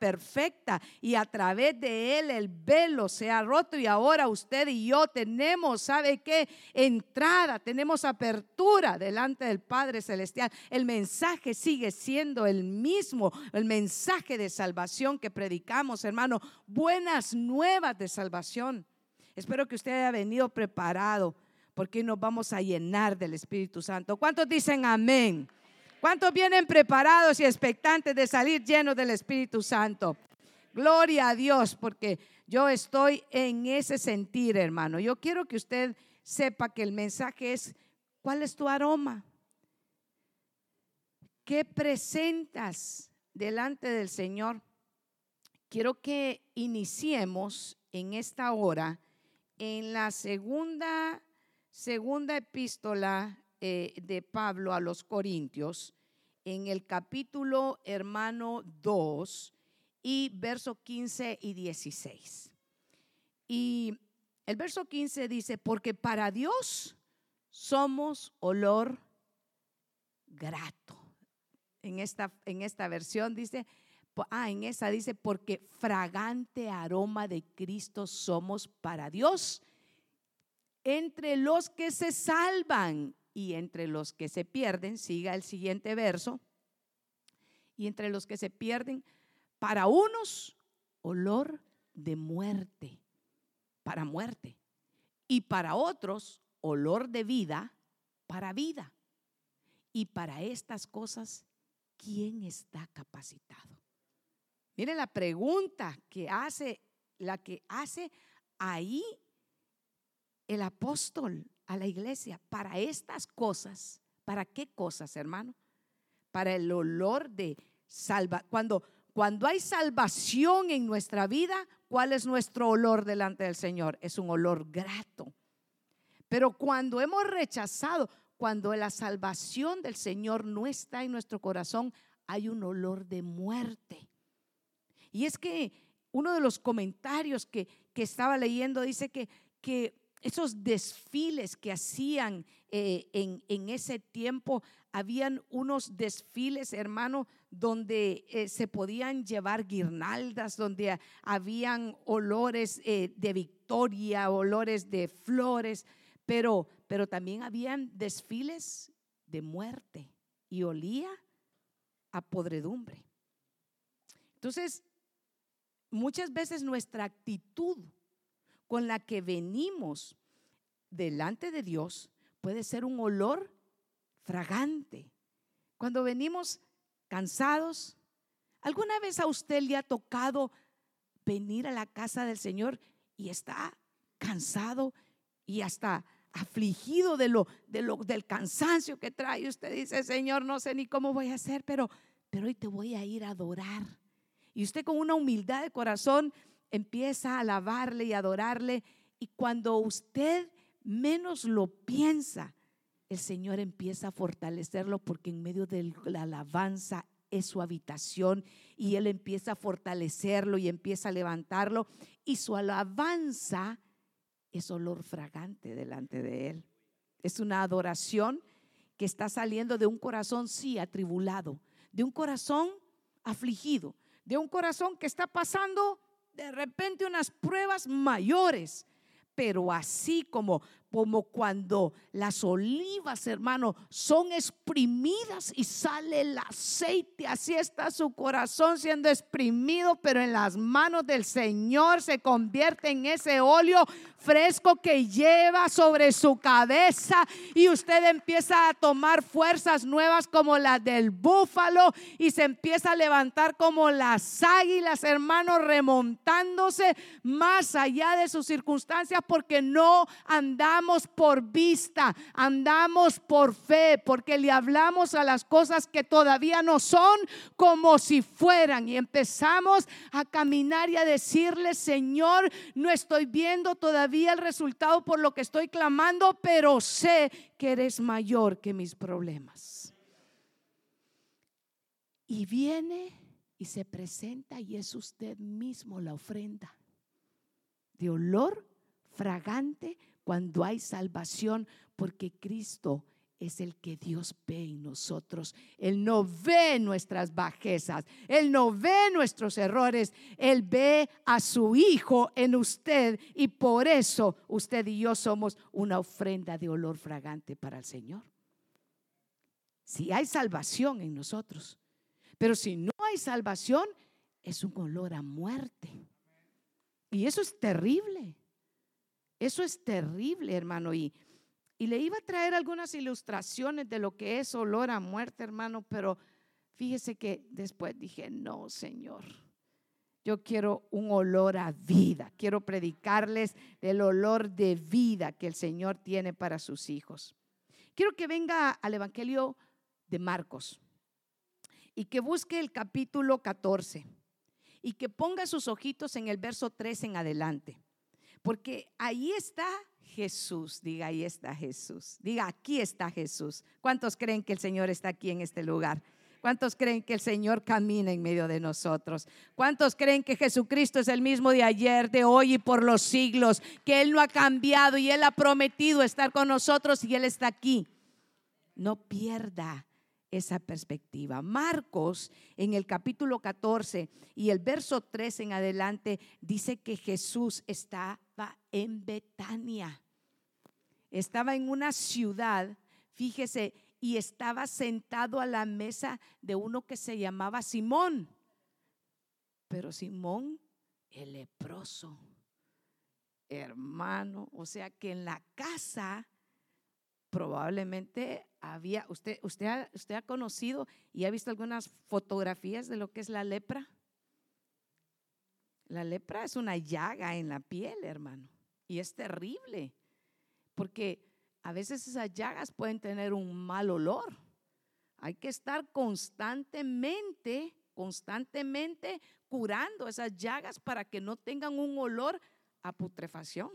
perfecta y a través de él el velo se ha roto y ahora usted y yo tenemos, ¿sabe qué? Entrada, tenemos apertura delante del Padre Celestial. El mensaje sigue siendo el mismo, el mensaje de salvación que predicamos, hermano. Buenas nuevas de salvación. Espero que usted haya venido preparado porque nos vamos a llenar del Espíritu Santo. ¿Cuántos dicen amén? ¿Cuántos vienen preparados y expectantes de salir llenos del Espíritu Santo? Gloria a Dios, porque yo estoy en ese sentir, hermano. Yo quiero que usted sepa que el mensaje es, ¿cuál es tu aroma? ¿Qué presentas delante del Señor? Quiero que iniciemos en esta hora en la segunda, segunda epístola eh, de Pablo a los Corintios, en el capítulo hermano 2 y verso 15 y 16. Y el verso 15 dice, porque para Dios somos olor grato. En esta, en esta versión dice, ah, en esa dice, porque fragante aroma de Cristo somos para Dios entre los que se salvan y entre los que se pierden, siga el siguiente verso, y entre los que se pierden, para unos, olor de muerte, para muerte, y para otros, olor de vida, para vida. Y para estas cosas, ¿quién está capacitado? Mire la pregunta que hace, la que hace ahí el apóstol a la iglesia para estas cosas. ¿Para qué cosas, hermano? Para el olor de salva. Cuando, cuando hay salvación en nuestra vida, ¿cuál es nuestro olor delante del Señor? Es un olor grato. Pero cuando hemos rechazado, cuando la salvación del Señor no está en nuestro corazón, hay un olor de muerte. Y es que uno de los comentarios que, que estaba leyendo dice que, que esos desfiles que hacían eh, en, ese tiempo, habían unos desfiles, hermano, donde eh, se podían llevar guirnaldas, donde habían olores eh, de victoria, olores de flores, pero, pero también habían desfiles de muerte y olía a podredumbre. Entonces, muchas veces nuestra actitud con la que venimos delante de Dios puede ser un olor fragante. Cuando venimos cansados, ¿alguna vez a usted le ha tocado venir a la casa del Señor y está cansado y hasta afligido de lo, de lo del cansancio que trae? Usted dice, "Señor, no sé ni cómo voy a hacer, pero pero hoy te voy a ir a adorar." Y usted con una humildad de corazón empieza a alabarle y adorarle. Y cuando usted menos lo piensa, el Señor empieza a fortalecerlo porque en medio de la alabanza es su habitación y Él empieza a fortalecerlo y empieza a levantarlo. Y su alabanza es olor fragante delante de Él. Es una adoración que está saliendo de un corazón, sí, atribulado, de un corazón afligido, de un corazón que está pasando de repente unas pruebas mayores, pero así como como cuando las olivas, hermano, son exprimidas y sale el aceite. Así está su corazón siendo exprimido, pero en las manos del Señor se convierte en ese óleo fresco que lleva sobre su cabeza y usted empieza a tomar fuerzas nuevas como las del búfalo y se empieza a levantar como las águilas, hermano, remontándose más allá de sus circunstancias porque no andamos andamos por vista, andamos por fe, porque le hablamos a las cosas que todavía no son como si fueran. Y empezamos a caminar y a decirle, Señor, no estoy viendo todavía el resultado por lo que estoy clamando, pero sé que eres mayor que mis problemas. Y viene y se presenta y es usted mismo la ofrenda de olor fragante cuando hay salvación, porque Cristo es el que Dios ve en nosotros. Él no ve nuestras bajezas, Él no ve nuestros errores, Él ve a su Hijo en usted y por eso usted y yo somos una ofrenda de olor fragante para el Señor. Si hay salvación en nosotros, pero si no hay salvación, es un olor a muerte. Y eso es terrible. Eso es terrible, hermano. Y, y le iba a traer algunas ilustraciones de lo que es olor a muerte, hermano, pero fíjese que después dije, no, Señor. Yo quiero un olor a vida. Quiero predicarles el olor de vida que el Señor tiene para sus hijos. Quiero que venga al Evangelio de Marcos y que busque el capítulo 14 y que ponga sus ojitos en el verso 3 en adelante. Porque ahí está Jesús, diga, ahí está Jesús. Diga, aquí está Jesús. ¿Cuántos creen que el Señor está aquí en este lugar? ¿Cuántos creen que el Señor camina en medio de nosotros? ¿Cuántos creen que Jesucristo es el mismo de ayer, de hoy y por los siglos? Que Él no ha cambiado y Él ha prometido estar con nosotros y Él está aquí. No pierda esa perspectiva. Marcos en el capítulo 14 y el verso 3 en adelante dice que Jesús estaba en Betania. Estaba en una ciudad, fíjese, y estaba sentado a la mesa de uno que se llamaba Simón. Pero Simón, el leproso, hermano, o sea que en la casa probablemente había, usted, usted, ha, usted ha conocido y ha visto algunas fotografías de lo que es la lepra. La lepra es una llaga en la piel, hermano, y es terrible, porque a veces esas llagas pueden tener un mal olor. Hay que estar constantemente, constantemente curando esas llagas para que no tengan un olor a putrefacción.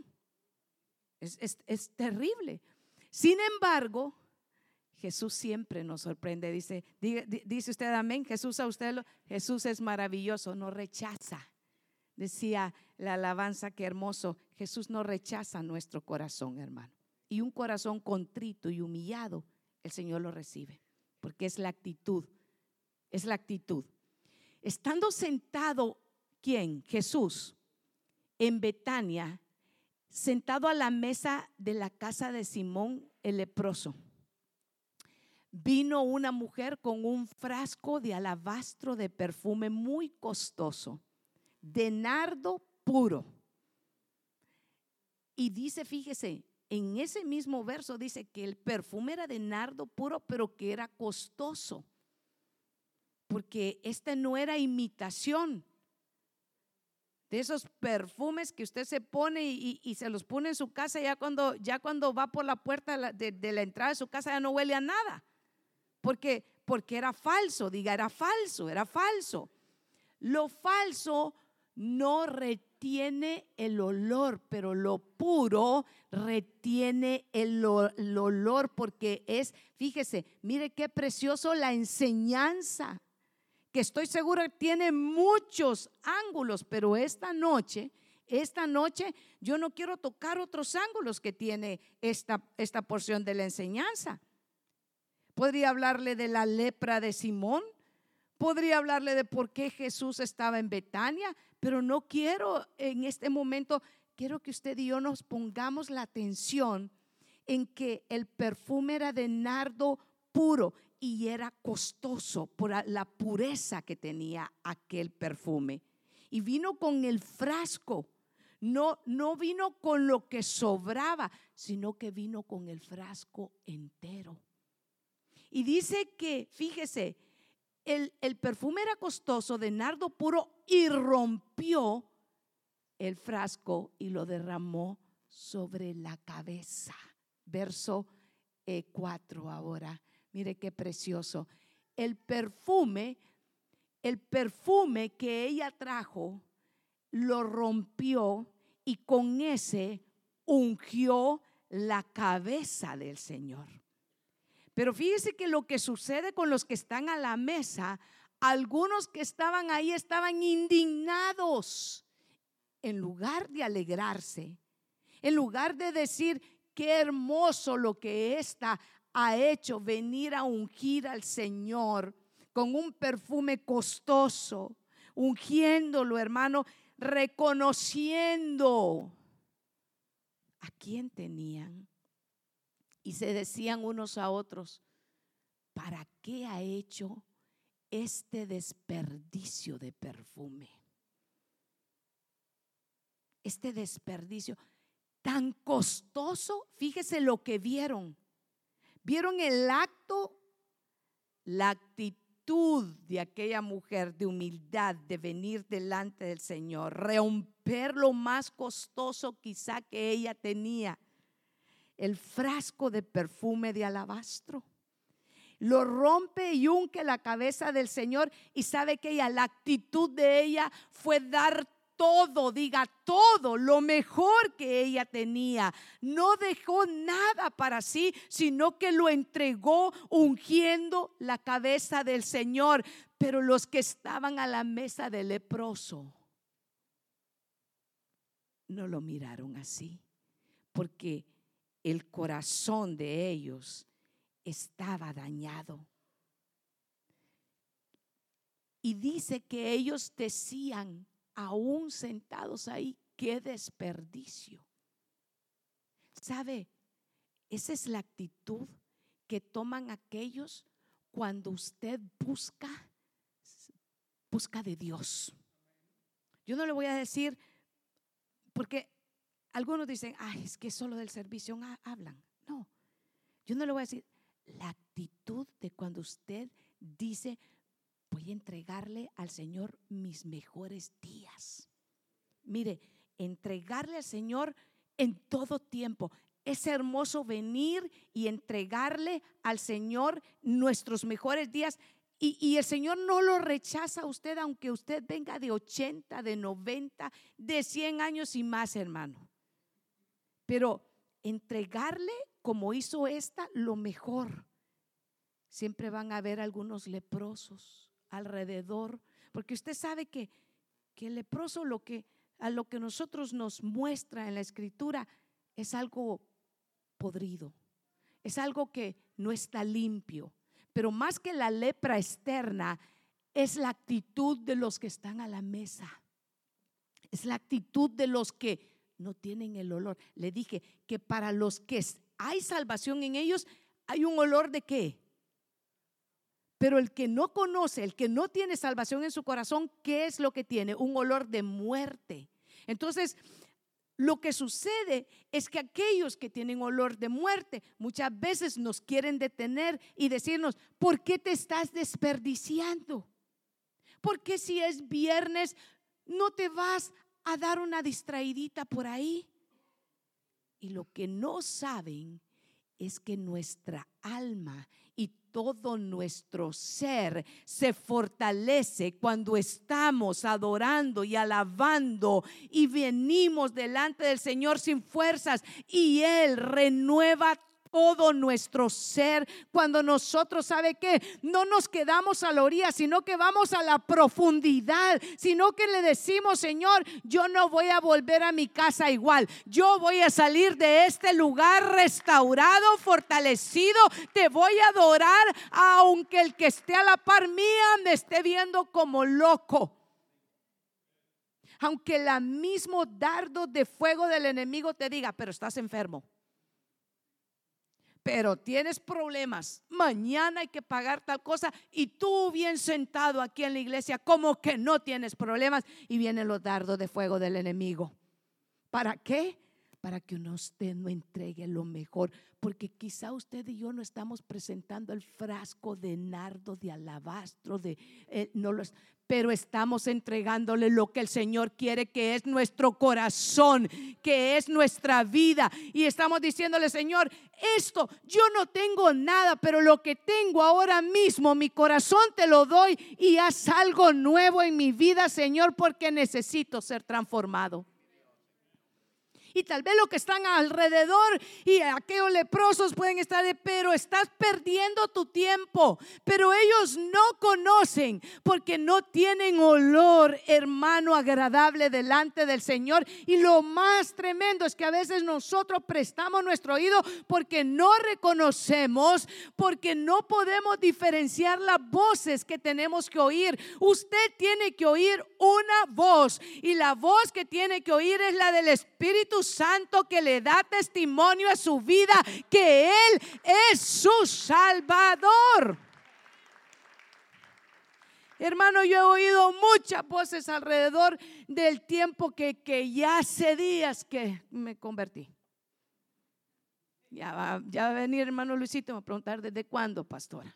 Es, es, es terrible. Sin embargo, Jesús siempre nos sorprende. Dice, dice usted amén. Jesús a usted, lo, Jesús es maravilloso, no rechaza. Decía la alabanza, que hermoso. Jesús no rechaza nuestro corazón, hermano. Y un corazón contrito y humillado, el Señor lo recibe. Porque es la actitud. Es la actitud. Estando sentado, ¿quién? Jesús, en Betania, sentado a la mesa de la casa de Simón el leproso. Vino una mujer con un frasco de alabastro de perfume muy costoso, de nardo puro. Y dice, fíjese, en ese mismo verso dice que el perfume era de nardo puro, pero que era costoso. Porque este no era imitación, de esos perfumes que usted se pone y, se los pone en su casa ya cuando, ya cuando va por la puerta de, la entrada de su casa ya no huele a nada. Porque, porque era falso, diga, era falso, era falso. Lo falso no retiene el olor, pero lo puro retiene el, el olor porque es, fíjese, mire qué precioso la enseñanza que estoy segura tiene muchos ángulos, pero esta noche, esta noche yo no quiero tocar otros ángulos que tiene esta, esta porción de la enseñanza. Podría hablarle de la lepra de Simón, podría hablarle de por qué Jesús estaba en Betania, pero no quiero en este momento, quiero que usted y yo nos pongamos la atención en que el perfume era de nardo puro y era costoso por la pureza que tenía aquel perfume. Y vino con el frasco. No, no vino con lo que sobraba, sino que vino con el frasco entero. Y dice que, fíjese, el, el perfume era costoso de nardo puro y rompió el frasco y lo derramó sobre la cabeza. Verso 4 eh, ahora. Mire qué precioso. El perfume, el perfume que ella trajo, lo rompió y con ese ungió la cabeza del Señor. Pero fíjese que lo que sucede con los que están a la mesa, algunos que estaban ahí estaban indignados. En lugar de alegrarse, en lugar de decir, qué hermoso lo que esta ha hecho venir a ungir al Señor con un perfume costoso, ungiéndolo, hermano, reconociendo a quién tenían. Y se decían unos a otros, ¿para qué ha hecho este desperdicio de perfume? Este desperdicio tan costoso, fíjese lo que vieron. Vieron el acto, la actitud de aquella mujer de humildad, de venir delante del Señor, romper lo más costoso quizá que ella tenía, el frasco de perfume de alabastro. Lo rompe y unque la cabeza del Señor y sabe que ella, la actitud de ella fue dar todo, diga todo, lo mejor que ella tenía. No dejó nada para sí, sino que lo entregó ungiendo la cabeza del Señor. Pero los que estaban a la mesa del leproso no lo miraron así, porque el corazón de ellos estaba dañado. Y dice que ellos decían, aún sentados ahí, qué desperdicio. ¿Sabe? Esa es la actitud que toman aquellos cuando usted busca, busca de Dios. Yo no le voy a decir, porque algunos dicen, ay, es que solo del servicio hablan. No, yo no le voy a decir, la actitud de cuando usted dice, voy a entregarle al Señor mis mejores días. Mire, entregarle al Señor en todo tiempo. Es hermoso venir y entregarle al Señor nuestros mejores días. Y, el Señor no lo rechaza a usted, aunque usted venga de 80, de 90, de 100 años y más, hermano. Pero entregarle, como hizo esta, lo mejor. Siempre van a haber algunos leprosos alrededor, porque usted sabe que, que el leproso lo que, a lo que nosotros nos muestra en la escritura es algo podrido, es algo que no está limpio, pero más que la lepra externa, es la actitud de los que están a la mesa, es la actitud de los que no tienen el olor. Le dije que para los que hay salvación en ellos, hay un olor de qué? Pero el que no conoce, el que no tiene salvación en su corazón, ¿qué es lo que tiene? Un olor de muerte. Entonces, lo que sucede es que aquellos que tienen olor de muerte muchas veces nos quieren detener y decirnos, ¿por qué te estás desperdiciando? ¿Por qué si es viernes no te vas a dar una distraidita por ahí? Y lo que no saben es que nuestra alma y todo nuestro ser se fortalece cuando estamos adorando y alabando y venimos delante del Señor sin fuerzas y Él renueva todo nuestro ser. Cuando nosotros, ¿sabe que No nos quedamos a la orilla, sino que vamos a la profundidad, sino que le decimos, Señor, yo no voy a volver a mi casa igual. Yo voy a salir de este lugar restaurado, fortalecido. Te voy a adorar, aunque el que esté a la par mía me esté viendo como loco aunque el mismo dardo de fuego del enemigo te diga, pero estás enfermo pero tienes problemas, mañana hay que pagar tal cosa y tú bien sentado aquí en la iglesia como que no tienes problemas y vienen los dardos de fuego del enemigo. ¿Para qué? Para que usted no entregue lo mejor, porque quizá usted y yo no estamos presentando el frasco de nardo, de alabastro, de eh, no lo, pero estamos entregándole lo que el Señor quiere, que es nuestro corazón, que es nuestra vida. Y estamos diciéndole, Señor, esto yo no tengo nada, pero lo que tengo ahora mismo, mi corazón te lo doy y haz algo nuevo en mi vida, Señor, porque necesito ser transformado. Y tal vez lo que están alrededor y aquellos leprosos pueden estar de, pero estás perdiendo tu tiempo. Pero ellos no conocen porque no tienen olor, hermano, agradable delante del Señor. Y lo más tremendo es que a veces nosotros prestamos nuestro oído porque no reconocemos, porque no podemos diferenciar las voces que tenemos que oír. Usted tiene que oír una voz y la voz que tiene que oír es la del Espíritu Santo que le da testimonio a su vida que Él es su Salvador. Hermano, yo he oído muchas voces alrededor del tiempo que, que ya hace días que me convertí. Ya va, ya va a venir hermano Luisito a preguntar desde cuándo, pastora.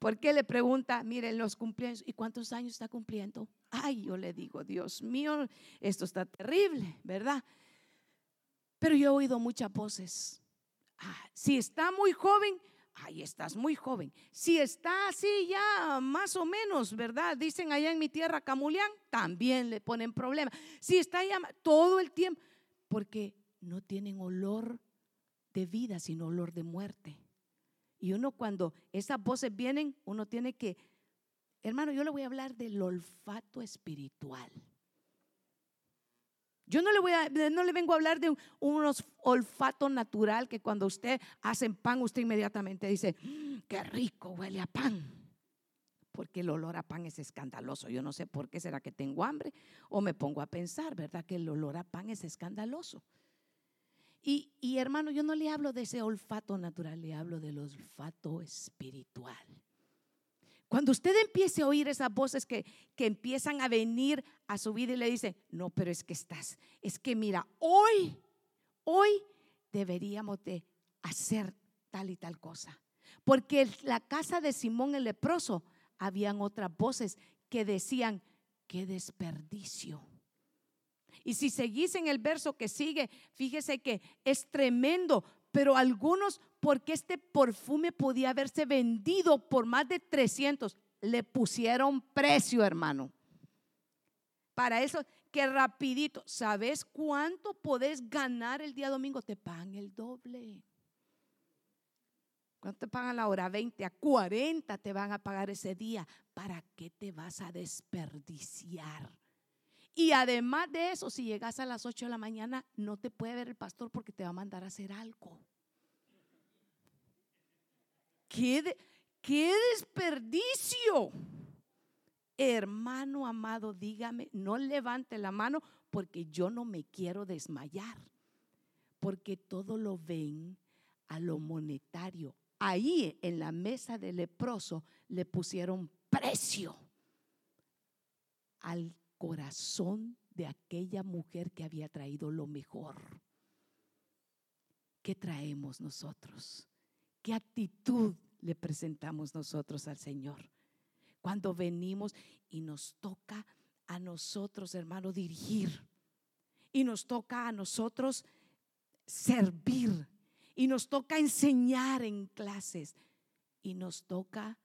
¿Por qué le pregunta, miren los cumpleaños, ¿y cuántos años está cumpliendo? Ay, yo le digo, Dios mío, esto está terrible, ¿verdad? Pero yo he oído muchas voces. Ah, si está muy joven, ay, estás muy joven. Si está así ya más o menos, ¿verdad? Dicen allá en mi tierra Camulián, también le ponen problema. Si está ya todo el tiempo, porque no tienen olor de vida, sino olor de muerte. Y uno cuando esas voces vienen, uno tiene que, hermano, yo le voy a hablar del olfato espiritual. Yo no le voy a, no le vengo a hablar de un, olfato natural que cuando usted hace pan, usted inmediatamente dice, mm, qué rico huele a pan. Porque el olor a pan es escandaloso. Yo no sé por qué será que tengo hambre o me pongo a pensar, ¿verdad? Que el olor a pan es escandaloso. Y, hermano, yo no le hablo de ese olfato natural, le hablo del olfato espiritual. Cuando usted empiece a oír esas voces que, que, empiezan a venir a su vida y le dice, no, pero es que estás, es que mira, hoy, hoy deberíamos de hacer tal y tal cosa. Porque en la casa de Simón el leproso habían otras voces que decían, qué desperdicio. Y si seguís en el verso que sigue, fíjese que es tremendo, pero algunos, porque este perfume podía haberse vendido por más de 300, le pusieron precio, hermano. Para eso, que rapidito, ¿sabes cuánto podés ganar el día domingo? Te pagan el doble. ¿Cuánto te pagan la hora? 20 a 40 te van a pagar ese día. ¿Para qué te vas a desperdiciar? Y además de eso, si llegas a las 8 de la mañana, no te puede ver el pastor porque te va a mandar a hacer algo. ¿Qué, desperdicio? Hermano amado, dígame, no levante la mano porque yo no me quiero desmayar. Porque todo lo ven a lo monetario. Ahí en la mesa del leproso le pusieron precio al corazón de aquella mujer que había traído lo mejor. ¿Qué traemos nosotros? ¿Qué actitud le presentamos nosotros al Señor? Cuando venimos y nos toca a nosotros, hermano, dirigir. Y nos toca a nosotros servir. Y nos toca enseñar en clases. Y nos toca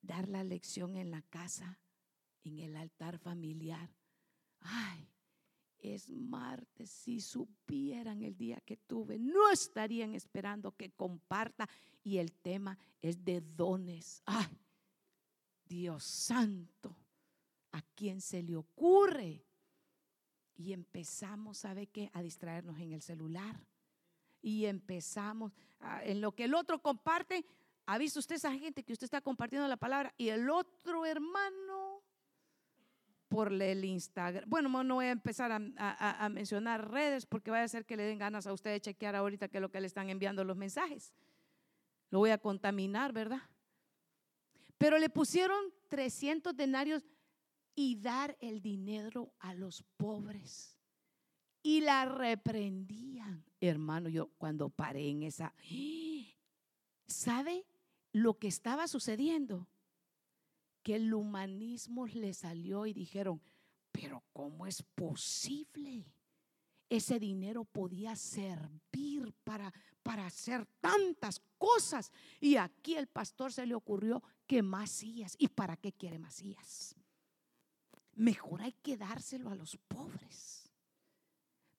dar la lección en la casa en el altar familiar. Ay, es martes. Si supieran el día que tuve, no estarían esperando que comparta. Y el tema es de dones. Ay, Dios santo, ¿a quién se le ocurre? Y empezamos, ¿sabe qué? A distraernos en el celular. Y empezamos, en lo que el otro comparte, ¿ha visto usted esa gente que usted está compartiendo la palabra? Y el otro hermano por el Instagram. Bueno, no voy a empezar a, mencionar redes porque vaya a ser que le den ganas a usted de chequear ahorita que es lo que le están enviando los mensajes. Lo voy a contaminar, ¿verdad? Pero le pusieron 300 denarios y dar el dinero a los pobres. Y la reprendían. Hermano, yo cuando paré en esa, ¿sabe lo que estaba sucediendo? Que el humanismo le salió y dijeron, pero ¿cómo es posible? Ese dinero podía servir para, para hacer tantas cosas. Y aquí el pastor se le ocurrió que Macías. ¿Y para qué quiere Macías? Mejor hay que dárselo a los pobres.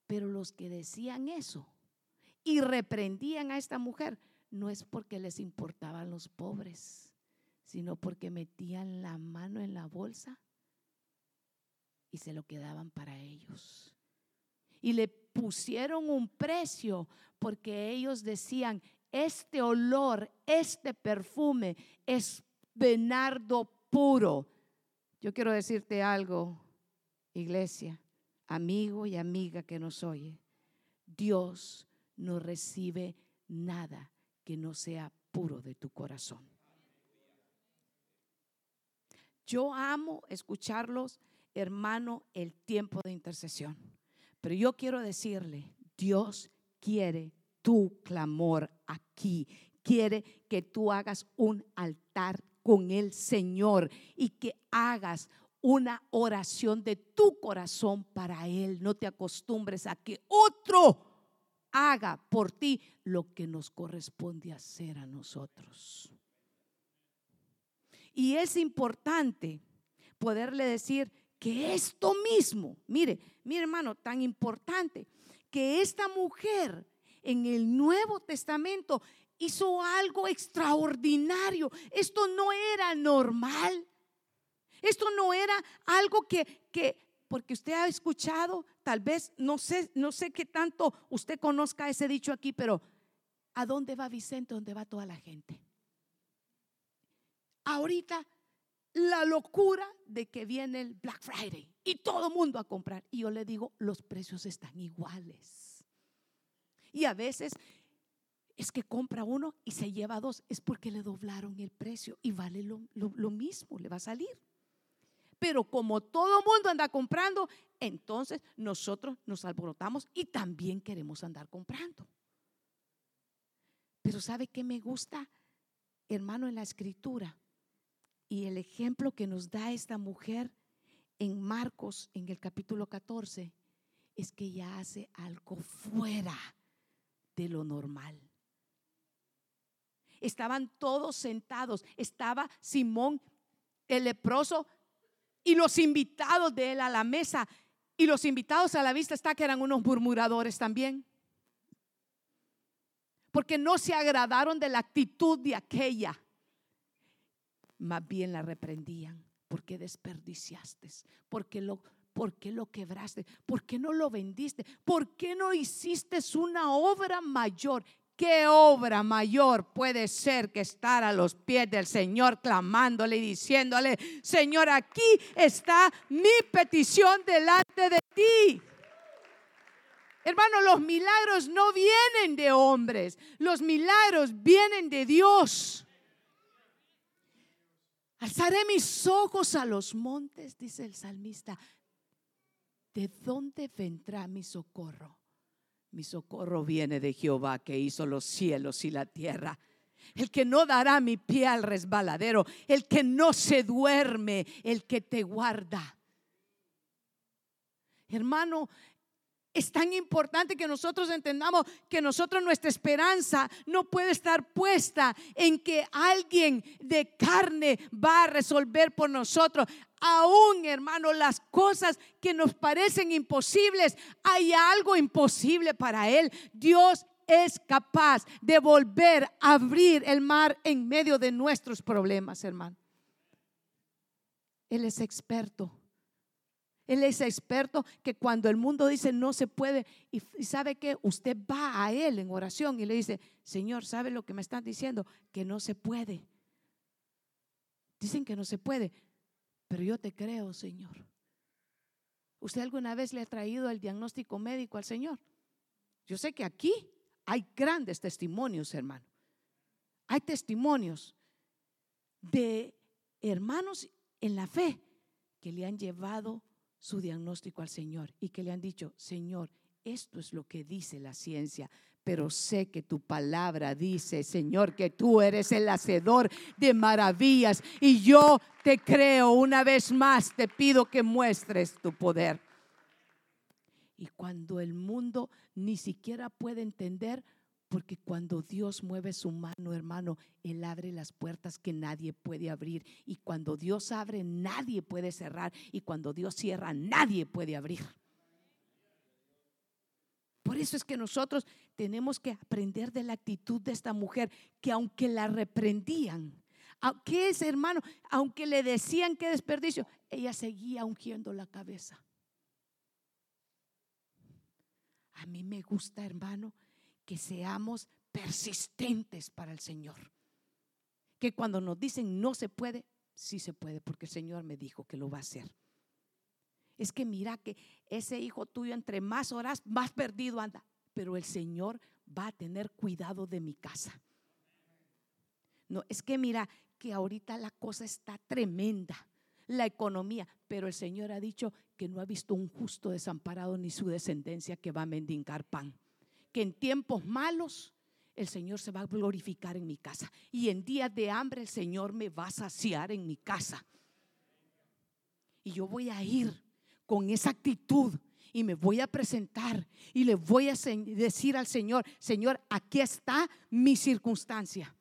Pero los que decían eso y reprendían a esta mujer, no es porque les importaban los pobres, sino porque metían la mano en la bolsa y se lo quedaban para ellos. Y le pusieron un precio porque ellos decían, este olor, este perfume es venardo puro. Yo quiero decirte algo, iglesia, amigo y amiga que nos oye. Dios no recibe nada que no sea puro de tu corazón. Yo amo escucharlos, hermano, el tiempo de intercesión. Pero yo quiero decirle, Dios quiere tu clamor aquí. Quiere que tú hagas un altar con el Señor y que hagas una oración de tu corazón para Él. No te acostumbres a que otro haga por ti lo que nos corresponde hacer a nosotros. Y es importante poderle decir que esto mismo, mire, mi hermano, tan importante, que esta mujer en el Nuevo Testamento hizo algo extraordinario. Esto no era normal. Esto no era algo que, que, porque usted ha escuchado, tal vez, no sé, no sé qué tanto usted conozca ese dicho aquí, pero ¿a dónde va Vicente? ¿Dónde va toda la gente? Ahorita la locura de que viene el Black Friday y todo el mundo a comprar. Y yo le digo, los precios están iguales. Y a veces es que compra uno y se lleva dos. Es porque le doblaron el precio y vale lo, lo mismo, le va a salir. Pero como todo mundo anda comprando, entonces nosotros nos alborotamos y también queremos andar comprando. Pero ¿sabe qué me gusta, hermano, en la escritura? Y el ejemplo que nos da esta mujer en Marcos, en el capítulo 14, es que ella hace algo fuera de lo normal. Estaban todos sentados. Estaba Simón el leproso y los invitados de él a la mesa. Y los invitados a la vista está que eran unos murmuradores también. Porque no se agradaron de la actitud de aquella. Más bien la reprendían. ¿Por qué desperdiciaste? ¿Por qué lo, por qué lo quebraste? ¿Por qué no lo vendiste? ¿Por qué no hiciste una obra mayor? ¿Qué obra mayor puede ser que estar a los pies del Señor clamándole y diciéndole, Señor, aquí está mi petición delante de ti? Hermano, los milagros no vienen de hombres, los milagros vienen de Dios. Alzaré mis ojos a los montes, dice el salmista. ¿De dónde vendrá mi socorro? Mi socorro viene de Jehová que hizo los cielos y la tierra. El que no dará mi pie al resbaladero, el que no se duerme, el que te guarda. Hermano, es tan importante que nosotros entendamos que nosotros nuestra esperanza no puede estar puesta en que alguien de carne va a resolver por nosotros. Aún, hermano, las cosas que nos parecen imposibles, hay algo imposible para Él. Dios es capaz de volver a abrir el mar en medio de nuestros problemas, hermano. Él es experto él es experto que cuando el mundo dice no se puede, y, sabe que usted va a Él en oración y le dice, Señor, ¿sabe lo que me están diciendo? Que no se puede. Dicen que no se puede, pero yo te creo, Señor. ¿Usted alguna vez le ha traído el diagnóstico médico al Señor? Yo sé que aquí hay grandes testimonios, hermano. Hay testimonios de hermanos en la fe que le han llevado su diagnóstico al Señor y que le han dicho, Señor, esto es lo que dice la ciencia, pero sé que tu palabra dice, Señor, que tú eres el hacedor de maravillas y yo te creo una vez más, te pido que muestres tu poder. Y cuando el mundo ni siquiera puede entender, porque cuando Dios mueve su mano, hermano, Él abre las puertas que nadie puede abrir. Y cuando Dios abre, nadie puede cerrar. Y cuando Dios cierra, nadie puede abrir. eso es que nosotros tenemos que aprender de la actitud de esta mujer, que aunque la reprendían, ¿qué es hermano? Aunque le decían que desperdicio, ella seguía ungiendo la cabeza. A mí me gusta, hermano, que seamos persistentes para el Señor. Que cuando nos dicen no se puede, sí se puede, porque el Señor me dijo que lo va a hacer. Es que mira que ese hijo tuyo entre más horas, más perdido anda. Pero el Señor va a tener cuidado de mi casa. No, es que mira que ahorita la cosa está tremenda, la economía, pero el Señor ha dicho que no ha visto un justo desamparado ni su descendencia que va a mendigar pan. Que en tiempos malos el Señor se va a glorificar en mi casa y en días de hambre el Señor me va a saciar en mi casa. Y yo voy a ir con esa actitud y me voy a presentar y le voy a decir al Señor, Señor, aquí está mi circunstancia.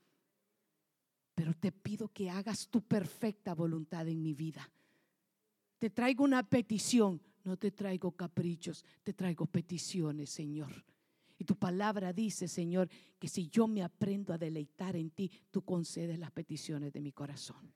Pero te pido que hagas tu perfecta voluntad en mi vida. Te traigo una petición, no te traigo caprichos, te traigo peticiones, Señor. Y tu palabra dice, Señor, que si yo me aprendo a deleitar en ti, tú concedes las peticiones de mi corazón.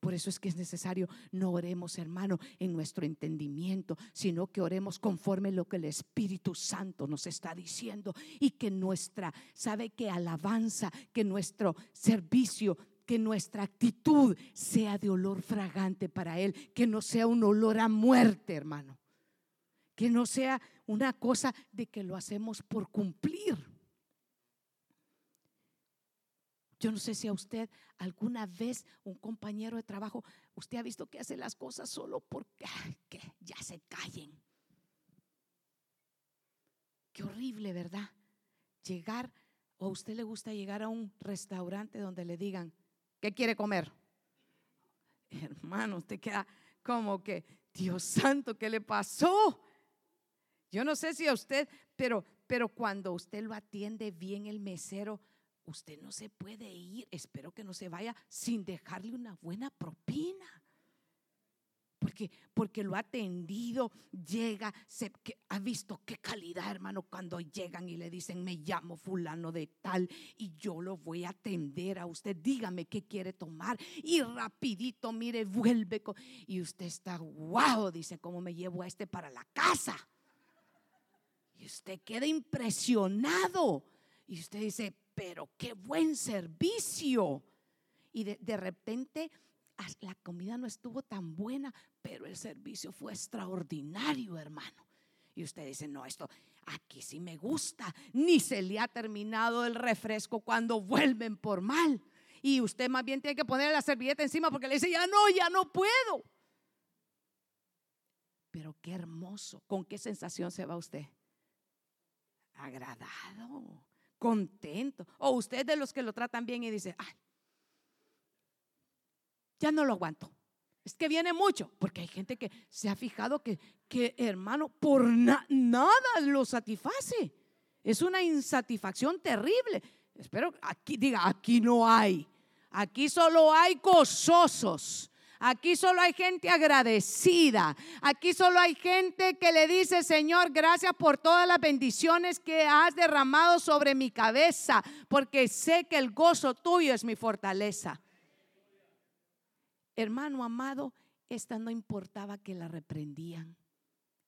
Por eso es que es necesario, no oremos, hermano, en nuestro entendimiento, sino que oremos conforme lo que el Espíritu Santo nos está diciendo y que nuestra, sabe que alabanza, que nuestro servicio que nuestra actitud sea de olor fragante para Él, que no sea un olor a muerte, hermano, que no sea una cosa de que lo hacemos por cumplir. Yo no sé si a usted alguna vez un compañero de trabajo, usted ha visto que hace las cosas solo porque que ya se callen. Qué horrible, ¿verdad? Llegar, o a usted le gusta llegar a un restaurante donde le digan, ¿qué quiere comer? Hermano, usted queda como que, Dios santo, ¿qué le pasó? Yo no sé si a usted, pero, pero cuando usted lo atiende bien el mesero, usted no se puede ir, espero que no se vaya sin dejarle una buena propina. Porque, porque lo ha atendido, llega, se, ha visto qué calidad, hermano, cuando llegan y le dicen, me llamo fulano de tal y yo lo voy a atender a usted, dígame qué quiere tomar y rapidito, mire, vuelve. y usted está, wow, dice, ¿cómo me llevo a este para la casa? Y usted queda impresionado. Y usted dice, pero qué buen servicio. Y de, repente la comida no estuvo tan buena, pero el servicio fue extraordinario, hermano. Y usted dice, no, esto aquí sí me gusta. Ni se le ha terminado el refresco cuando vuelven por mal. Y usted más bien tiene que poner la servilleta encima porque le dice, ya no, ya no puedo. Pero qué hermoso. ¿Con qué sensación se va usted? Agradado contento. O usted de los que lo tratan bien y dice, ay, ya no lo aguanto. Es que viene mucho, porque hay gente que se ha fijado que, que hermano, por nada lo satisface. Es una insatisfacción terrible. Espero, aquí diga, aquí no hay. Aquí solo hay gozosos. Aquí solo hay gente agradecida. Aquí solo hay gente que le dice, Señor, gracias por todas las bendiciones que has derramado sobre mi cabeza, porque sé que el gozo tuyo es mi fortaleza. Hermano amado, esta no importaba que la reprendían,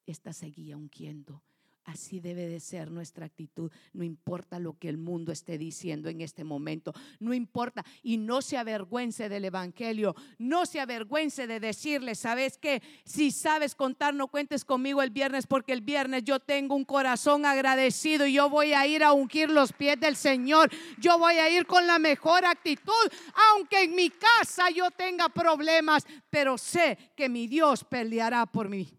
esta seguía ungiendo. Así debe de ser nuestra actitud. No importa lo que el mundo esté diciendo en este momento. No importa. Y no se avergüence del Evangelio. No se avergüence de decirle, ¿sabes qué? Si sabes contar, no cuentes conmigo el viernes porque el viernes yo tengo un corazón agradecido y yo voy a ir a ungir los pies del Señor. Yo voy a ir con la mejor actitud, aunque en mi casa yo tenga problemas, pero sé que mi Dios peleará por mí.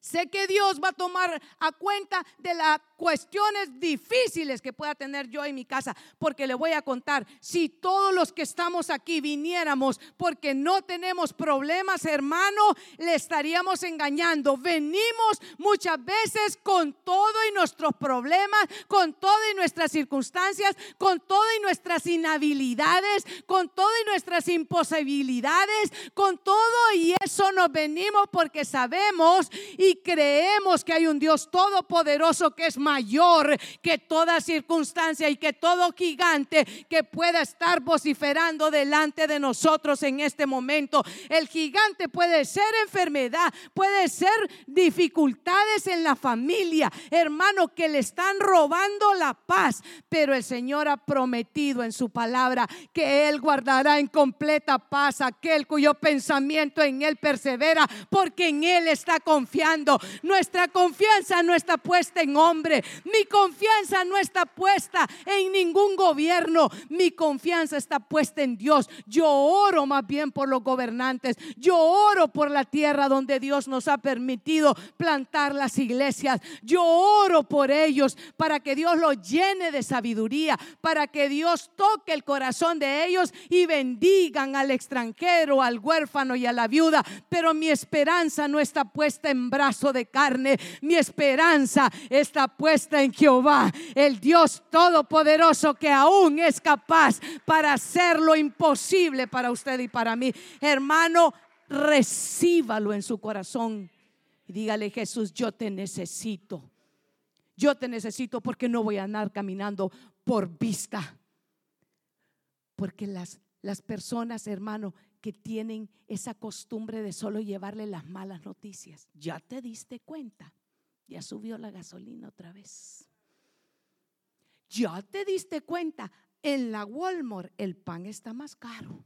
Sé que Dios va a tomar a cuenta de la cuestiones difíciles que pueda tener yo en mi casa, porque le voy a contar, si todos los que estamos aquí viniéramos porque no tenemos problemas, hermano, le estaríamos engañando. Venimos muchas veces con todo y nuestros problemas, con todo y nuestras circunstancias, con todo y nuestras inhabilidades, con todo y nuestras imposibilidades, con todo y eso nos venimos porque sabemos y creemos que hay un Dios todopoderoso que es mayor que toda circunstancia y que todo gigante que pueda estar vociferando delante de nosotros en este momento. El gigante puede ser enfermedad, puede ser dificultades en la familia, hermano, que le están robando la paz, pero el Señor ha prometido en su palabra que Él guardará en completa paz aquel cuyo pensamiento en Él persevera, porque en Él está confiando. Nuestra confianza no está puesta en hombre, mi confianza no está puesta en ningún gobierno, mi confianza está puesta en Dios. Yo oro más bien por los gobernantes, yo oro por la tierra donde Dios nos ha permitido plantar las iglesias, yo oro por ellos para que Dios los llene de sabiduría, para que Dios toque el corazón de ellos y bendigan al extranjero, al huérfano y a la viuda. Pero mi esperanza no está puesta en brazo de carne, mi esperanza está puesta en Jehová, el Dios todopoderoso que aún es capaz para hacer lo imposible para usted y para mí. Hermano, recíbalo en su corazón y dígale, Jesús, yo te necesito. Yo te necesito porque no voy a andar caminando por vista. Porque las, las personas, hermano, que tienen esa costumbre de solo llevarle las malas noticias, ya te diste cuenta, ya subió la gasolina otra vez. Ya te diste cuenta, en la Walmart el pan está más caro.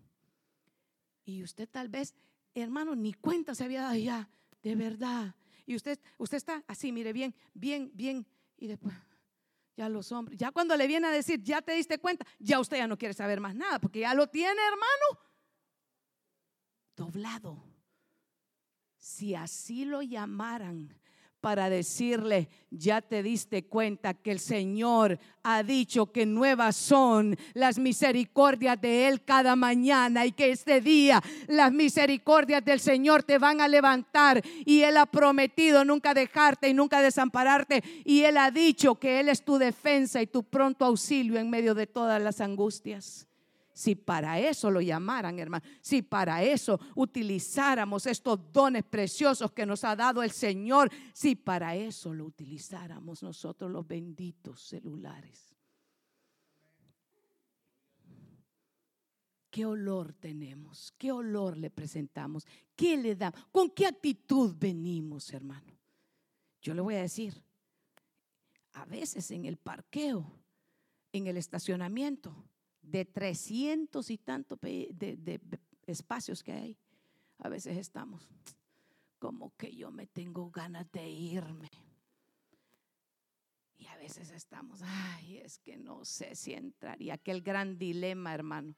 Y usted tal vez, hermano, ni cuenta se había dado ya, de verdad. Y usted, usted está así, mire, bien, bien, bien. Y después, ya los hombres, ya cuando le viene a decir, ya te diste cuenta, ya usted ya no quiere saber más nada, porque ya lo tiene, hermano, doblado. Si así lo llamaran, para decirle, ya te diste cuenta que el Señor ha dicho que nuevas son las misericordias de Él cada mañana y que este día las misericordias del Señor te van a levantar y Él ha prometido nunca dejarte y nunca desampararte y Él ha dicho que Él es tu defensa y tu pronto auxilio en medio de todas las angustias. Si para eso lo llamaran, hermano, si para eso utilizáramos estos dones preciosos que nos ha dado el Señor, si para eso lo utilizáramos nosotros los benditos celulares. ¿Qué olor tenemos? ¿Qué olor le presentamos? ¿Qué le damos? ¿Con qué actitud venimos, hermano? Yo le voy a decir, a veces en el parqueo, en el estacionamiento, de 300 y tantos de, espacios que hay, a veces estamos como que yo me tengo ganas de irme. Y a veces estamos, ay, es que no sé si entraría. Aquel gran dilema, hermano.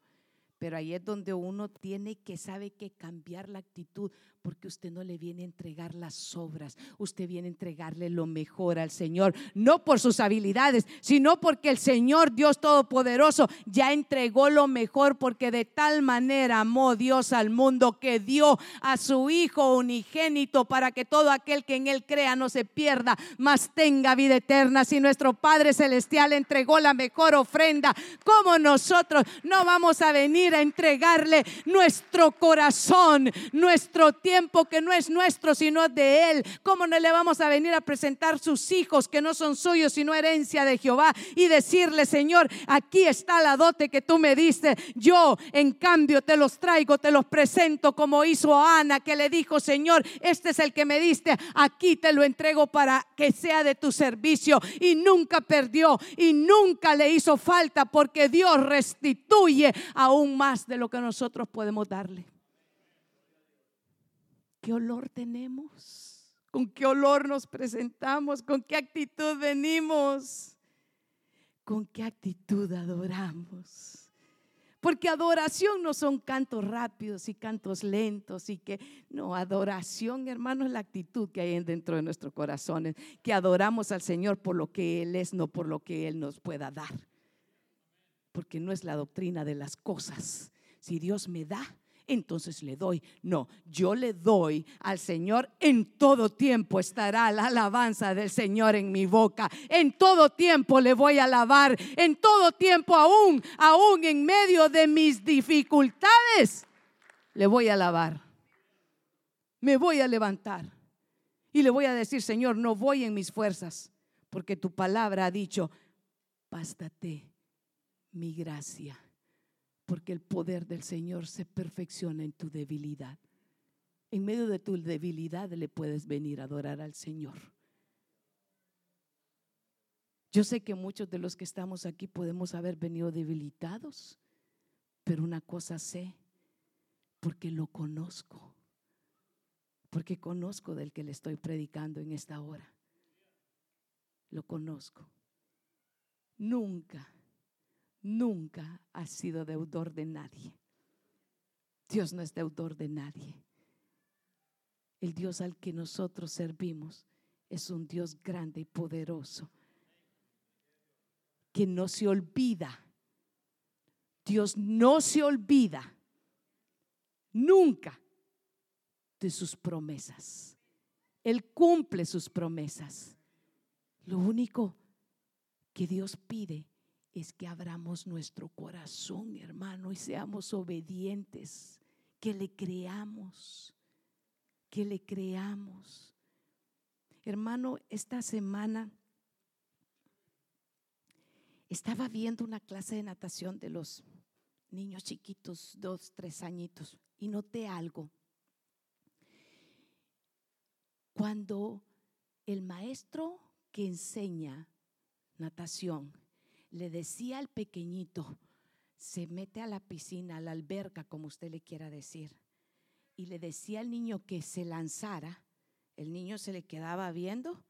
Pero ahí es donde uno tiene que sabe que cambiar la actitud, porque usted no le viene a entregar las obras, usted viene a entregarle lo mejor al Señor, no por sus habilidades, sino porque el Señor Dios Todopoderoso ya entregó lo mejor, porque de tal manera amó Dios al mundo que dio a su Hijo unigénito para que todo aquel que en Él crea no se pierda, mas tenga vida eterna. Si nuestro Padre Celestial entregó la mejor ofrenda, como nosotros no vamos a venir a entregarle nuestro corazón, nuestro tiempo? Que no es nuestro, sino de Él. ¿Cómo no le vamos a venir a presentar sus hijos que no son suyos, sino herencia de Jehová? Y decirle, Señor, aquí está la dote que tú me diste. Yo, en cambio, te los traigo, te los presento como hizo Ana, que le dijo, Señor, este es el que me diste. Aquí te lo entrego para que sea de tu servicio. Y nunca perdió y nunca le hizo falta porque Dios restituye aún más de lo que nosotros podemos darle. ¿Qué olor tenemos? ¿Con qué olor nos presentamos? ¿Con qué actitud venimos? ¿Con qué actitud adoramos? Porque adoración no son cantos rápidos y cantos lentos y que no, adoración, hermano, es la actitud que hay dentro de nuestros corazones, que adoramos al Señor por lo que Él es, no por lo que Él nos pueda dar. Porque no es la doctrina de las cosas. Si Dios me da, entonces le doy. No, yo le doy al Señor. En todo tiempo estará la alabanza del Señor en mi boca. En todo tiempo le voy a alabar. En todo tiempo, aún, aún en medio de mis dificultades, le voy a alabar. Me voy a levantar. Y le voy a decir, Señor, no voy en mis fuerzas, porque tu palabra ha dicho, bástate mi gracia porque el poder del Señor se perfecciona en tu debilidad. En medio de tu debilidad le puedes venir a adorar al Señor. Yo sé que muchos de los que estamos aquí podemos haber venido debilitados, pero una cosa sé, porque lo conozco, porque conozco del que le estoy predicando en esta hora. Lo conozco. Nunca nunca ha sido deudor de nadie. Dios no es deudor de nadie. El Dios al que nosotros servimos es un Dios grande y poderoso, que no se olvida. Dios no se olvida nunca de sus promesas. Él cumple sus promesas. Lo único que Dios pide es que abramos nuestro corazón, hermano, y seamos obedientes, que le creamos, que le creamos. Hermano, esta semana estaba viendo una clase de natación de los niños chiquitos, dos, tres añitos, y noté algo. Cuando el maestro que enseña natación le decía al pequeñito, se mete a la piscina, a la alberca, como usted le quiera decir, y le decía al niño que se lanzara, el niño se le quedaba viendo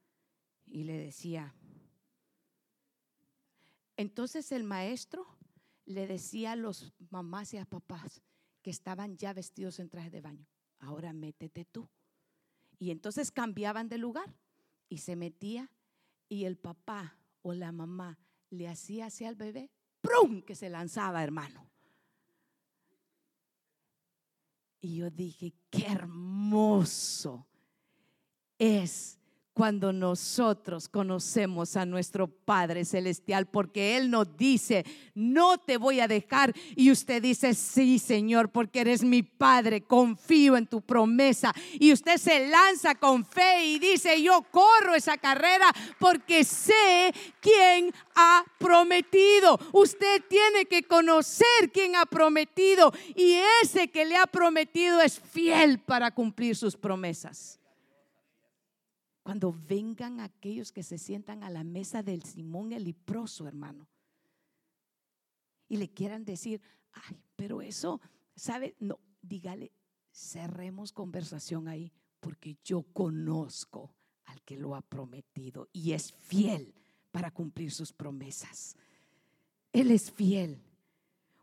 y le decía, entonces el maestro le decía a los mamás y a papás que estaban ya vestidos en traje de baño, ahora métete tú. Y entonces cambiaban de lugar y se metía y el papá o la mamá le hacía así al bebé, ¡prum! que se lanzaba, hermano. Y yo dije, qué hermoso es cuando nosotros conocemos a nuestro Padre Celestial, porque Él nos dice, no te voy a dejar. Y usted dice, sí, Señor, porque eres mi Padre, confío en tu promesa. Y usted se lanza con fe y dice, yo corro esa carrera porque sé quién ha prometido. Usted tiene que conocer quién ha prometido y ese que le ha prometido es fiel para cumplir sus promesas. Cuando vengan aquellos que se sientan a la mesa del Simón el leproso, hermano, y le quieran decir, ay, pero eso, ¿sabe? No, dígale, cerremos conversación ahí, porque yo conozco al que lo ha prometido y es fiel para cumplir sus promesas. Él es fiel.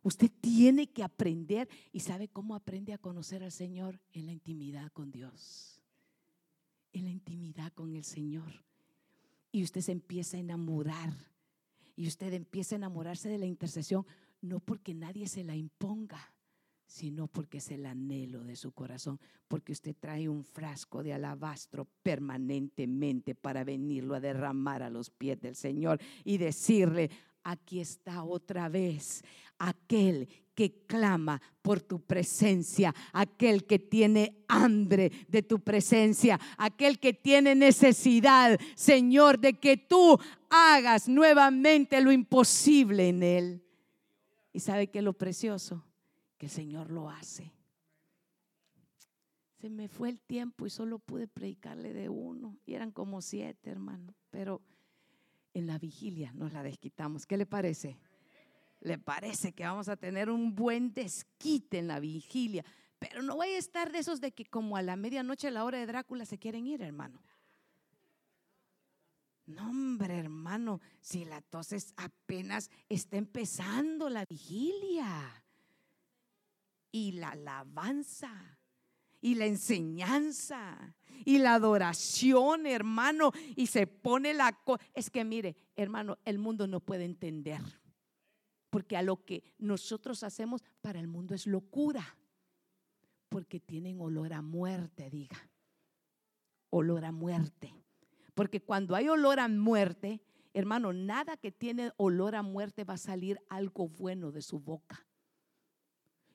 Usted tiene que aprender y sabe cómo aprende a conocer al Señor en la intimidad con Dios en la intimidad con el Señor. Y usted se empieza a enamorar. Y usted empieza a enamorarse de la intercesión, no porque nadie se la imponga, sino porque es el anhelo de su corazón, porque usted trae un frasco de alabastro permanentemente para venirlo a derramar a los pies del Señor y decirle, aquí está otra vez aquel que clama por tu presencia, aquel que tiene hambre de tu presencia, aquel que tiene necesidad, Señor, de que tú hagas nuevamente lo imposible en él. Y sabe que lo precioso, que el Señor lo hace. Se me fue el tiempo y solo pude predicarle de uno, y eran como siete, hermano, pero en la vigilia nos la desquitamos. ¿Qué le parece? ¿Le parece que vamos a tener un buen desquite en la vigilia? Pero no voy a estar de esos de que como a la medianoche, a la hora de Drácula, se quieren ir, hermano. No, hombre, hermano, si la tos apenas está empezando la vigilia. y la alabanza y la enseñanza y la adoración, hermano, y se pone la... Es que mire, hermano, el mundo no puede entender, porque a lo que nosotros hacemos para el mundo es locura, porque tienen olor a muerte, diga, olor a muerte, porque cuando hay olor a muerte, hermano, nada que tiene olor a muerte va a salir algo bueno de su boca.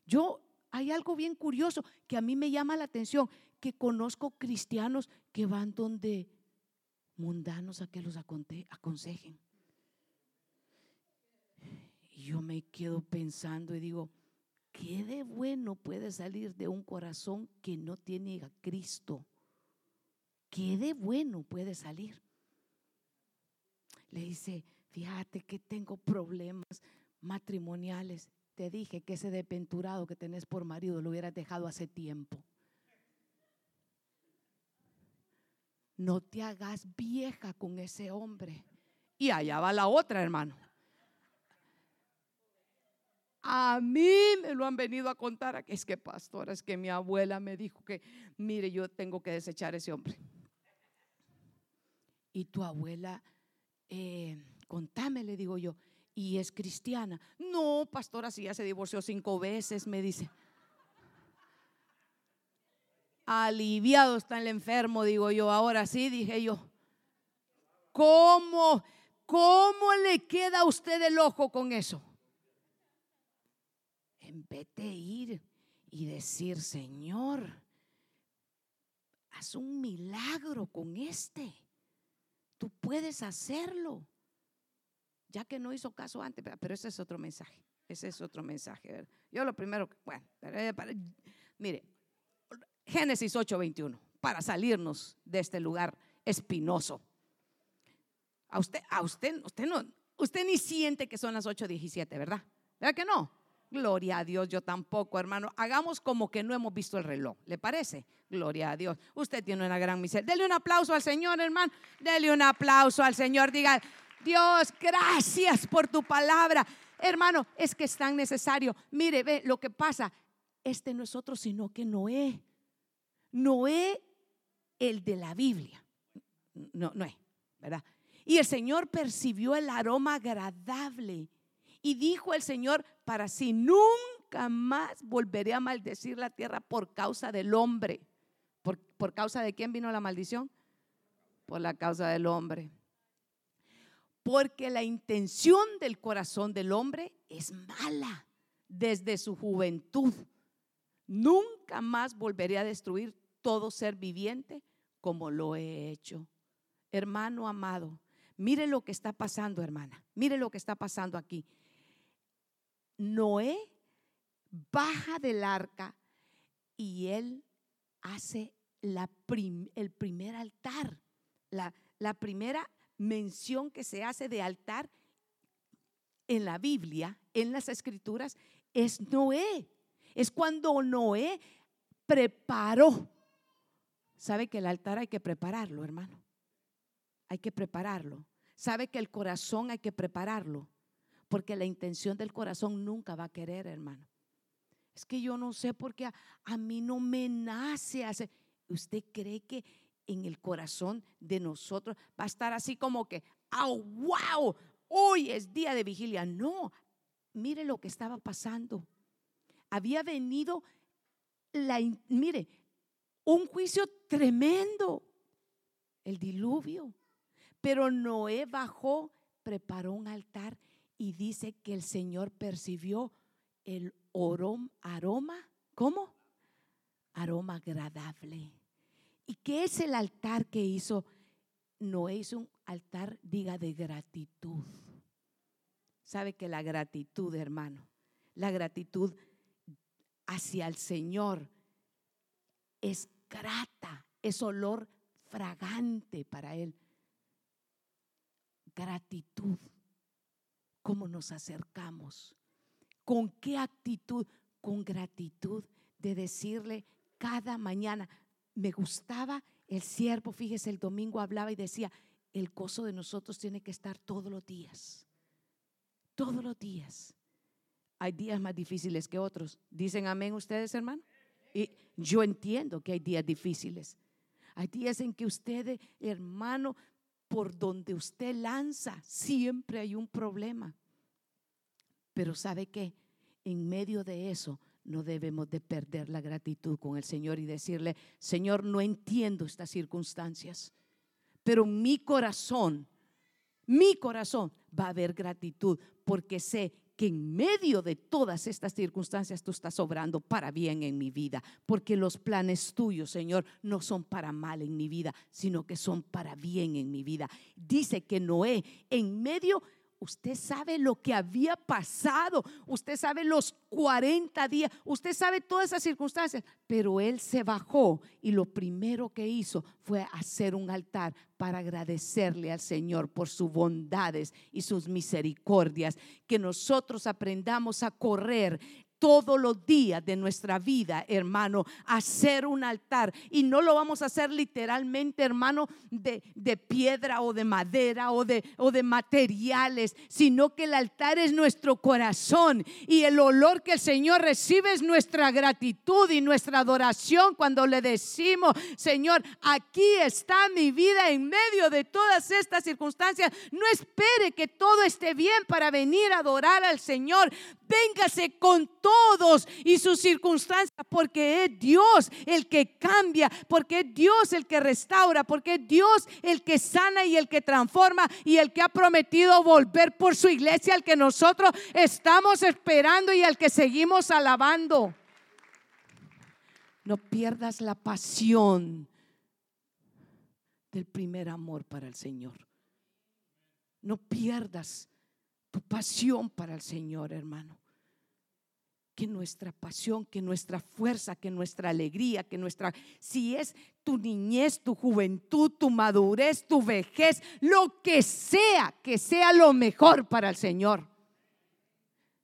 Yo hay algo bien curioso que a mí me llama la atención, que conozco cristianos que van donde mundanos a que los aconsejen. Yo me quedo pensando y digo, ¿qué de bueno puede salir de un corazón que no tiene a Cristo? ¿Qué de bueno puede salir? Le dice, fíjate que tengo problemas matrimoniales. Te dije que ese depenturado que tenés por marido lo hubieras dejado hace tiempo. No te hagas vieja con ese hombre. Y allá va la otra, hermano. A mí me lo han venido a contar. Es que, pastora, es que mi abuela me dijo que, mire, yo tengo que desechar ese hombre. Y tu abuela, eh, contame, le digo yo, y es cristiana. No, pastora, si ya se divorció cinco veces, me dice. Aliviado está el enfermo, digo yo. Ahora sí, dije yo. ¿Cómo? ¿Cómo le queda a usted el ojo con eso? En vez de ir y decir, Señor, haz un milagro con este. Tú puedes hacerlo ya que no hizo caso antes, pero ese es otro mensaje, ese es otro mensaje. Yo lo primero, bueno, eh, mire, Génesis 8:21, para salirnos de este lugar espinoso. A usted, a usted, usted no, usted ni siente que son las 8:17, ¿verdad? ¿Verdad que no? Gloria a Dios, yo tampoco, hermano. Hagamos como que no hemos visto el reloj, ¿le parece? Gloria a Dios. Usted tiene una gran misericordia. Dele un aplauso al Señor, hermano. Dele un aplauso al Señor. Diga, Dios, gracias por tu palabra. Hermano, es que es tan necesario. Mire, ve lo que pasa. Este no es otro sino que Noé. Noé, el de la Biblia. No, Noé, ¿verdad? Y el Señor percibió el aroma agradable. Y dijo el Señor, para si nunca más volveré a maldecir la tierra por causa del hombre. ¿Por, por causa de quién vino la maldición? Por la causa del hombre. Porque la intención del corazón del hombre es mala desde su juventud. Nunca más volveré a destruir todo ser viviente como lo he hecho. Hermano amado, mire lo que está pasando, hermana. Mire lo que está pasando aquí. Noé baja del arca y él hace la el primer altar, la, la primera mención que se hace de altar en la Biblia, en las escrituras, es Noé. Es cuando Noé preparó. ¿Sabe que el altar hay que prepararlo, hermano? Hay que prepararlo. ¿Sabe que el corazón hay que prepararlo? Porque la intención del corazón nunca va a querer, hermano. Es que yo no sé por qué a, mí no me nace hacer. ¿Usted cree que en el corazón de nosotros va a estar así como que, ¡oh, wow! Hoy es día de vigilia. No, mire lo que estaba pasando. Había venido, la, mire, un juicio tremendo, el diluvio. Pero Noé bajó, preparó un altar y dice que el Señor percibió el aroma, ¿cómo? Aroma agradable. ¿Y qué es el altar que hizo? No es un altar, diga, de gratitud. Sabe que la gratitud, hermano, la gratitud hacia el Señor es grata, es olor fragante para Él. Gratitud. ¿Cómo nos acercamos? ¿Con qué actitud? Con gratitud de decirle cada mañana, me gustaba el siervo, fíjese, el domingo hablaba y decía, el gozo de nosotros tiene que estar todos los días, todos los días. hay días más difíciles que otros. ¿Dicen amén ustedes, hermano? Y yo entiendo que hay días difíciles. Hay días en que usted, hermano, por donde usted lanza, siempre hay un problema. Pero ¿sabe qué? En medio de eso no debemos de perder la gratitud con el Señor y decirle, Señor, no entiendo estas circunstancias, pero mi corazón, mi corazón va a haber gratitud porque sé que en medio de todas estas circunstancias tú estás obrando para bien en mi vida, porque los planes tuyos, Señor, no son para mal en mi vida, sino que son para bien en mi vida. Dice que Noé en medio Usted sabe lo que había pasado, usted sabe los 40 días, usted sabe todas esas circunstancias, pero él se bajó y lo primero que hizo fue hacer un altar para agradecerle al Señor por sus bondades y sus misericordias, que nosotros aprendamos a correr todos los días de nuestra vida, hermano, hacer un altar. Y no lo vamos a hacer literalmente, hermano, de, de piedra o de madera o de, o de materiales, sino que el altar es nuestro corazón y el olor que el Señor recibe es nuestra gratitud y nuestra adoración cuando le decimos, Señor, aquí está mi vida en medio de todas estas circunstancias. No espere que todo esté bien para venir a adorar al Señor. Véngase con todos y sus circunstancias, porque es Dios el que cambia, porque es Dios el que restaura, porque es Dios el que sana y el que transforma y el que ha prometido volver por su iglesia, al que nosotros estamos esperando y al que seguimos alabando. No pierdas la pasión del primer amor para el Señor. No pierdas tu pasión para el Señor, hermano que nuestra pasión, que nuestra fuerza, que nuestra alegría, que nuestra, si es tu niñez, tu juventud, tu madurez, tu vejez, lo que sea, que sea lo mejor para el Señor.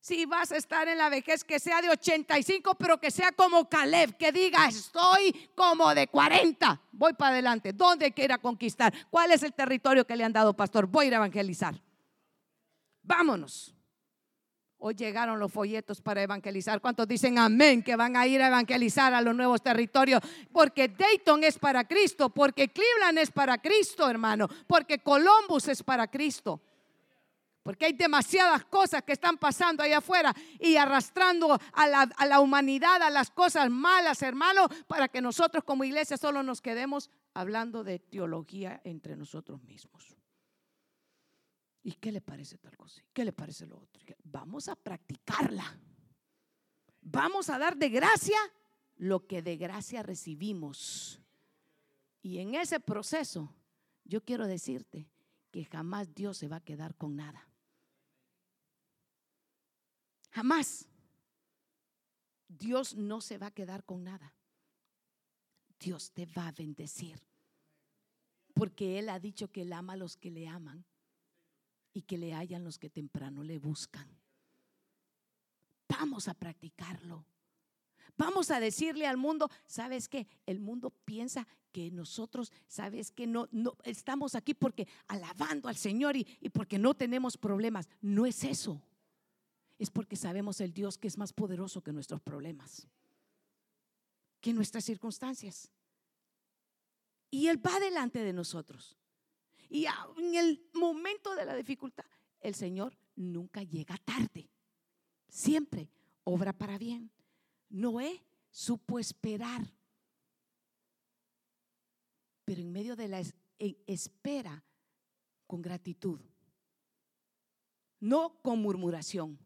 Si vas a estar en la vejez, que sea de 85, pero que sea como Caleb, que diga, estoy como de 40, voy para adelante, ¿dónde quiera conquistar? ¿Cuál es el territorio que le han dado, pastor? Voy a ir a evangelizar. Vámonos. Hoy llegaron los folletos para evangelizar. ¿Cuántos dicen amén que van a ir a evangelizar a los nuevos territorios? Porque Dayton es para Cristo, porque Cleveland es para Cristo, hermano, porque Columbus es para Cristo. Porque hay demasiadas cosas que están pasando ahí afuera y arrastrando a la, a la humanidad a las cosas malas, hermano, para que nosotros como iglesia solo nos quedemos hablando de teología entre nosotros mismos. ¿Y qué le parece tal cosa? ¿Qué le parece lo otro? Vamos a practicarla. Vamos a dar de gracia lo que de gracia recibimos. Y en ese proceso, yo quiero decirte que jamás Dios se va a quedar con nada. Jamás. Dios no se va a quedar con nada. Dios te va a bendecir. Porque Él ha dicho que Él ama a los que le aman y que le hayan los que temprano le buscan. Vamos a practicarlo. Vamos a decirle al mundo, ¿sabes qué? El mundo piensa que nosotros, ¿sabes que no, no estamos aquí porque alabando al Señor y, y porque no tenemos problemas. No es eso. Es porque sabemos el Dios que es más poderoso que nuestros problemas, que nuestras circunstancias. Y Él va delante de nosotros. Y en el momento de la dificultad, el Señor nunca llega tarde. Siempre obra para bien. Noé supo esperar. Pero en medio de la espera, con gratitud. No con murmuración,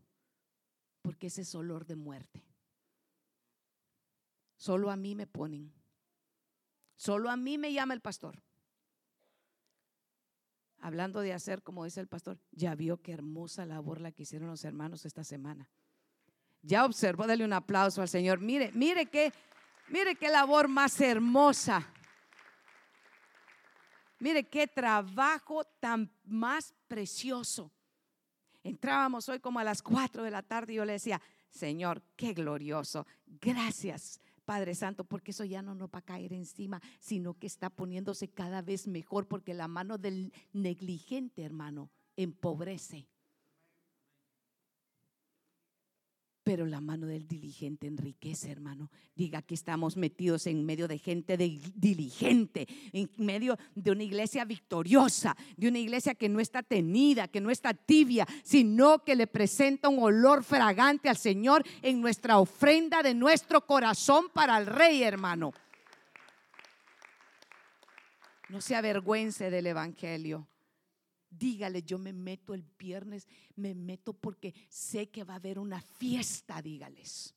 porque ese es olor de muerte. Solo a mí me ponen. Solo a mí me llama el pastor hablando de hacer, como dice el pastor, ya vio qué hermosa labor la que hicieron los hermanos esta semana. Ya observó, dale un aplauso al Señor. Mire, mire qué, mire qué labor más hermosa. Mire qué trabajo tan más precioso. Entrábamos hoy como a las 4 de la tarde y yo le decía, Señor, qué glorioso. Gracias Padre Santo, porque eso ya no nos va a caer encima, sino que está poniéndose cada vez mejor, porque la mano del negligente, hermano, empobrece. Pero la mano del diligente enriquece, hermano. Diga que estamos metidos en medio de gente diligente, en medio de una iglesia victoriosa, de una iglesia que no está tenida, que no está tibia, sino que le presenta un olor fragante al Señor en nuestra ofrenda de nuestro corazón para el Rey, hermano. No se avergüence del Evangelio. Dígale, yo me meto el viernes, me meto porque sé que va a haber una fiesta, dígales.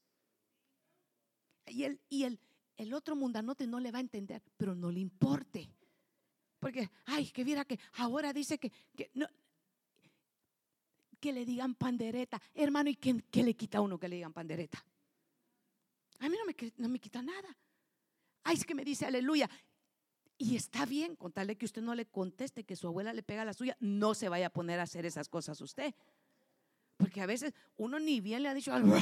Y el, y el, el otro mundanote no le va a entender, pero no le importe. Porque, ay, que viera que ahora dice que, que, no, que le digan pandereta. Hermano, ¿y qué, qué, le quita a uno que le digan pandereta? A mí no me, no me quita nada. Ay, es que me dice aleluya. Y está bien, contarle que usted no le conteste que su abuela le pega la suya, no se vaya a poner a hacer esas cosas usted. Porque a veces uno ni bien le ha dicho algo.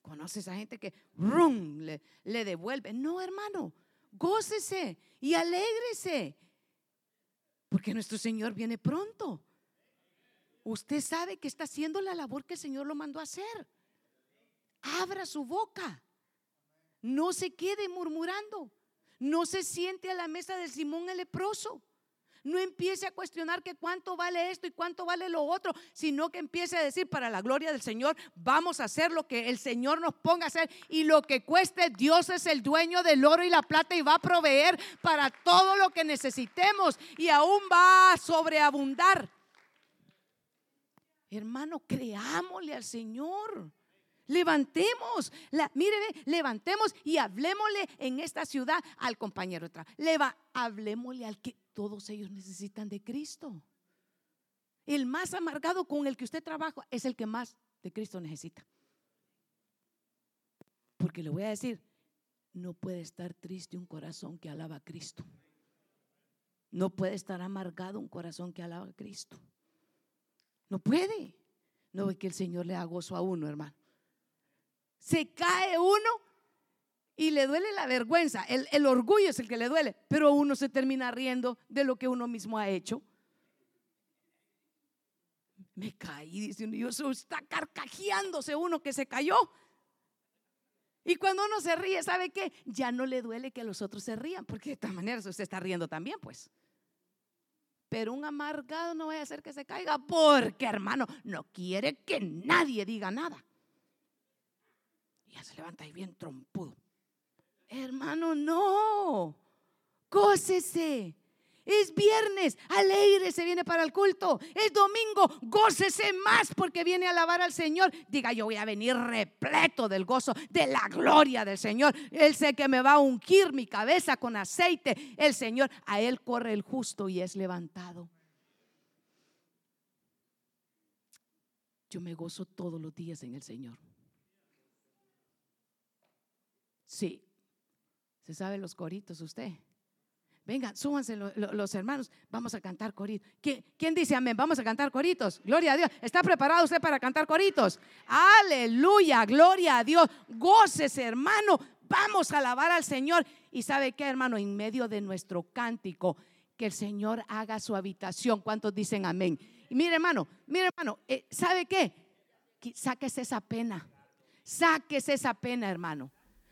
Conoce a gente que le, le devuelve. No, hermano, gócese y alégrese. Porque nuestro Señor viene pronto. Usted sabe que está haciendo la labor que el Señor lo mandó a hacer. Abra su boca. No se quede murmurando. No se siente a la mesa del Simón el leproso. No empiece a cuestionar que cuánto vale esto y cuánto vale lo otro, sino que empiece a decir, para la gloria del Señor, vamos a hacer lo que el Señor nos ponga a hacer y lo que cueste, Dios es el dueño del oro y la plata y va a proveer para todo lo que necesitemos y aún va a sobreabundar. Hermano, creámosle al Señor. Levantemos, la, levantemos y hablemosle en esta ciudad al compañero. Leva, hablemosle al que todos ellos necesitan de Cristo. El más amargado con el que usted trabaja es el que más de Cristo necesita. Porque le voy a decir, no puede estar triste un corazón que alaba a Cristo. No puede estar amargado un corazón que alaba a Cristo. No puede. No ve que el Señor le da gozo a uno, hermano se cae uno y le duele la vergüenza. El, orgullo es el que le duele, pero uno se termina riendo de lo que uno mismo ha hecho. Me caí, dice uno, yo está carcajeándose uno que se cayó. Y cuando uno se ríe, ¿sabe qué? Ya no le duele que los otros se rían, porque de esta manera usted está riendo también, pues. Pero un amargado no va a hacer que se caiga, porque hermano, no quiere que nadie diga nada se levanta ahí bien trompudo. Hermano, no. Gócese. Es viernes, alegre se viene para el culto. Es domingo, gócese más porque viene a alabar al Señor. Diga, yo voy a venir repleto del gozo, de la gloria del Señor. Él sé que me va a ungir mi cabeza con aceite. El Señor, a Él corre el justo y es levantado. Yo me gozo todos los días en el Señor. Sí. ¿Se sabe los coritos usted? Venga, súbanse los hermanos. Vamos a cantar coritos. ¿Quién, dice amén? Vamos a cantar coritos. Gloria a Dios. ¿Está preparado usted para cantar coritos? Aleluya, gloria a Dios. Gócese, hermano. Vamos a alabar al Señor. Y sabe qué, hermano, en medio de nuestro cántico, que el Señor haga su habitación. ¿Cuántos dicen amén? Y mire, hermano, mire, hermano, eh, ¿sabe qué? Sáquese esa pena. Sáquese esa pena, hermano.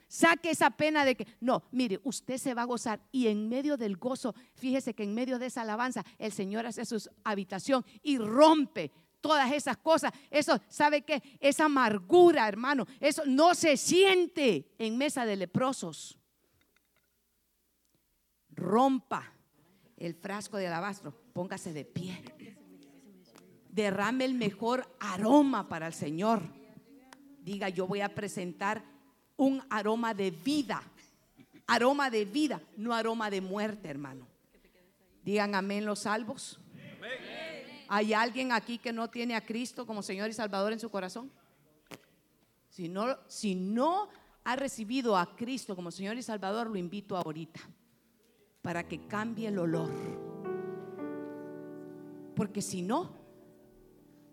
Saque esa pena de que, no, mire, usted se va a gozar y en medio del gozo, fíjese que en medio de esa alabanza, el Señor hace su habitación y rompe todas esas cosas. Eso, ¿sabe qué? Esa amargura, hermano, eso no se siente en mesa de leprosos. Rompa el frasco de alabastro, póngase de pie. Derrame el mejor aroma para el Señor. Diga, yo voy a presentar un aroma de vida. Aroma de vida, no aroma de muerte, hermano. Digan amén los salvos. ¿Hay alguien aquí que no tiene a Cristo como Señor y Salvador en su corazón? Si no, si no ha recibido a Cristo como Señor y Salvador, lo invito ahorita para que cambie el olor. Porque si no,